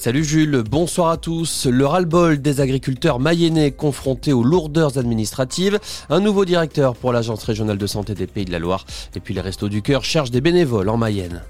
Salut Jules, bonsoir à tous. Le ras-le-bol des agriculteurs mayennais confrontés aux lourdeurs administratives. Un nouveau directeur pour l'Agence régionale de santé des Pays de la Loire. Et puis les Restos du Cœur cherchent des bénévoles en Mayenne.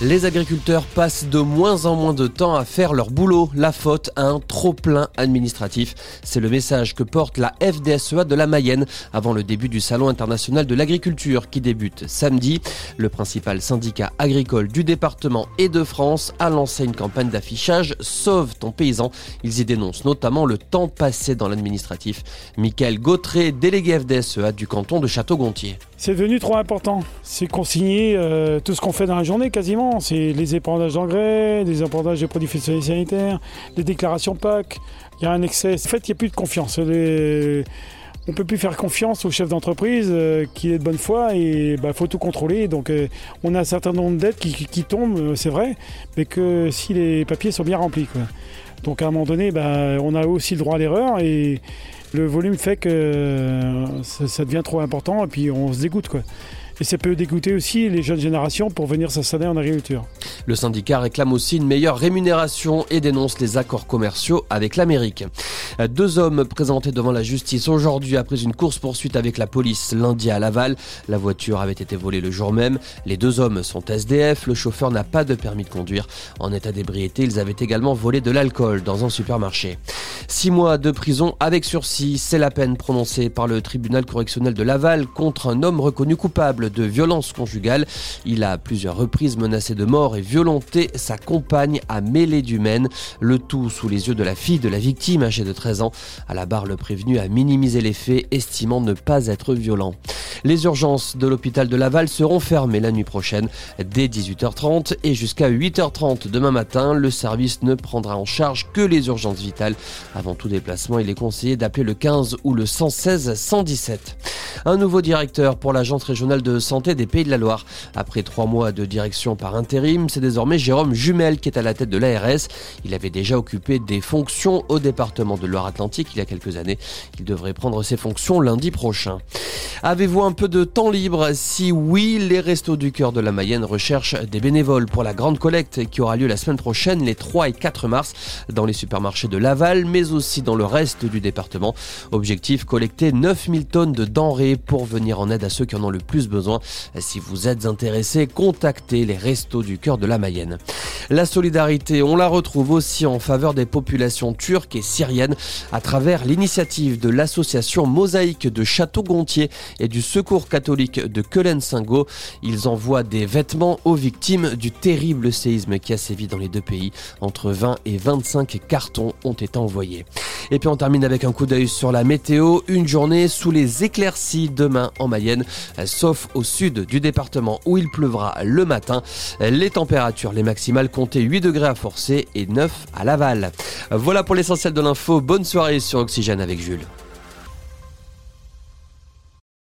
Les agriculteurs passent de moins en moins de temps à faire leur boulot, la faute à un trop-plein administratif. C'est le message que porte la FDSEA de la Mayenne avant le début du Salon international de l'agriculture qui débute samedi. Le principal syndicat agricole du département et de France a lancé une campagne d'affichage Sauve ton paysan. Ils y dénoncent notamment le temps passé dans l'administratif. Michael Gautré, délégué FDSEA du canton de Château-Gontier. C'est devenu trop important. C'est consigner euh, tout ce qu'on fait dans la journée quasiment. C'est les épandages d'engrais, les épandages de produits sanitaires, les déclarations PAC. Il y a un excès. En fait, il n'y a plus de confiance. On ne peut plus faire confiance au chef d'entreprise euh, qui est de bonne foi et il bah, faut tout contrôler. Donc euh, on a un certain nombre d'aides qui, tombent, c'est vrai, mais que si les papiers sont bien remplis. Donc à un moment donné, bah, on a aussi le droit à l'erreur et le volume fait que euh, ça, devient trop important et puis on se dégoûte quoi. Et ça peut dégoûter aussi les jeunes générations pour venir s'installer en agriculture. Le syndicat réclame aussi une meilleure rémunération et dénonce les accords commerciaux avec l'Amérique. Deux hommes présentés devant la justice aujourd'hui après une course-poursuite avec la police lundi à Laval. La voiture avait été volée le jour même. Les deux hommes sont SDF. Le chauffeur n'a pas de permis de conduire. En état d'ébriété, ils avaient également volé de l'alcool dans un supermarché. Six mois de prison avec sursis, c'est la peine prononcée par le tribunal correctionnel de Laval contre un homme reconnu coupable de violence conjugale. Il a à plusieurs reprises menacé de mort et violenté sa compagne à mêlée du Maine, le tout sous les yeux de la fille de la victime âgée de 13 ans. À la barre, le prévenu a minimisé les faits, estimant ne pas être violent. Les urgences de l'hôpital de Laval seront fermées la nuit prochaine dès 18h30 et jusqu'à 8h30 demain matin. Le service ne prendra en charge que les urgences vitales. Avant tout déplacement, il est conseillé d'appeler le 15 ou le 116 117. Un nouveau directeur pour l'agence régionale de santé des Pays de la Loire. Après trois mois de direction par intérim, c'est désormais Jérôme Jumel qui est à la tête de l'ARS. Il avait déjà occupé des fonctions au département de Loire-Atlantique il y a quelques années. Il devrait prendre ses fonctions lundi prochain. Avez-vous un peu de temps libre? Si oui, les Restos du Cœur de la Mayenne recherchent des bénévoles pour la grande collecte qui aura lieu la semaine prochaine, les 3 et 4 mars, dans les supermarchés de Laval, mais aussi dans le reste du département. Objectif collecter 9000 tonnes de denrées pour venir en aide à ceux qui en ont le plus besoin. Si vous êtes intéressé, contactez les Restos du Cœur de la Mayenne. La solidarité, on la retrouve aussi en faveur des populations turques et syriennes à travers l'initiative de l'association Mosaïque de Château-Gontier et du Secours catholique de Keulen-Singo. Ils envoient des vêtements aux victimes du terrible séisme qui a sévi dans les deux pays. Entre 20 et 25 cartons ont été envoyés. Et puis on termine avec un coup d'œil sur la météo. Une journée sous les éclaircies demain en Mayenne, sauf au sud du département où il pleuvra le matin. Les températures, les maximales comptaient 8 degrés à Forcé et 9 à Laval. Voilà pour l'essentiel de l'info. Bonne soirée sur Oxygène avec Jules.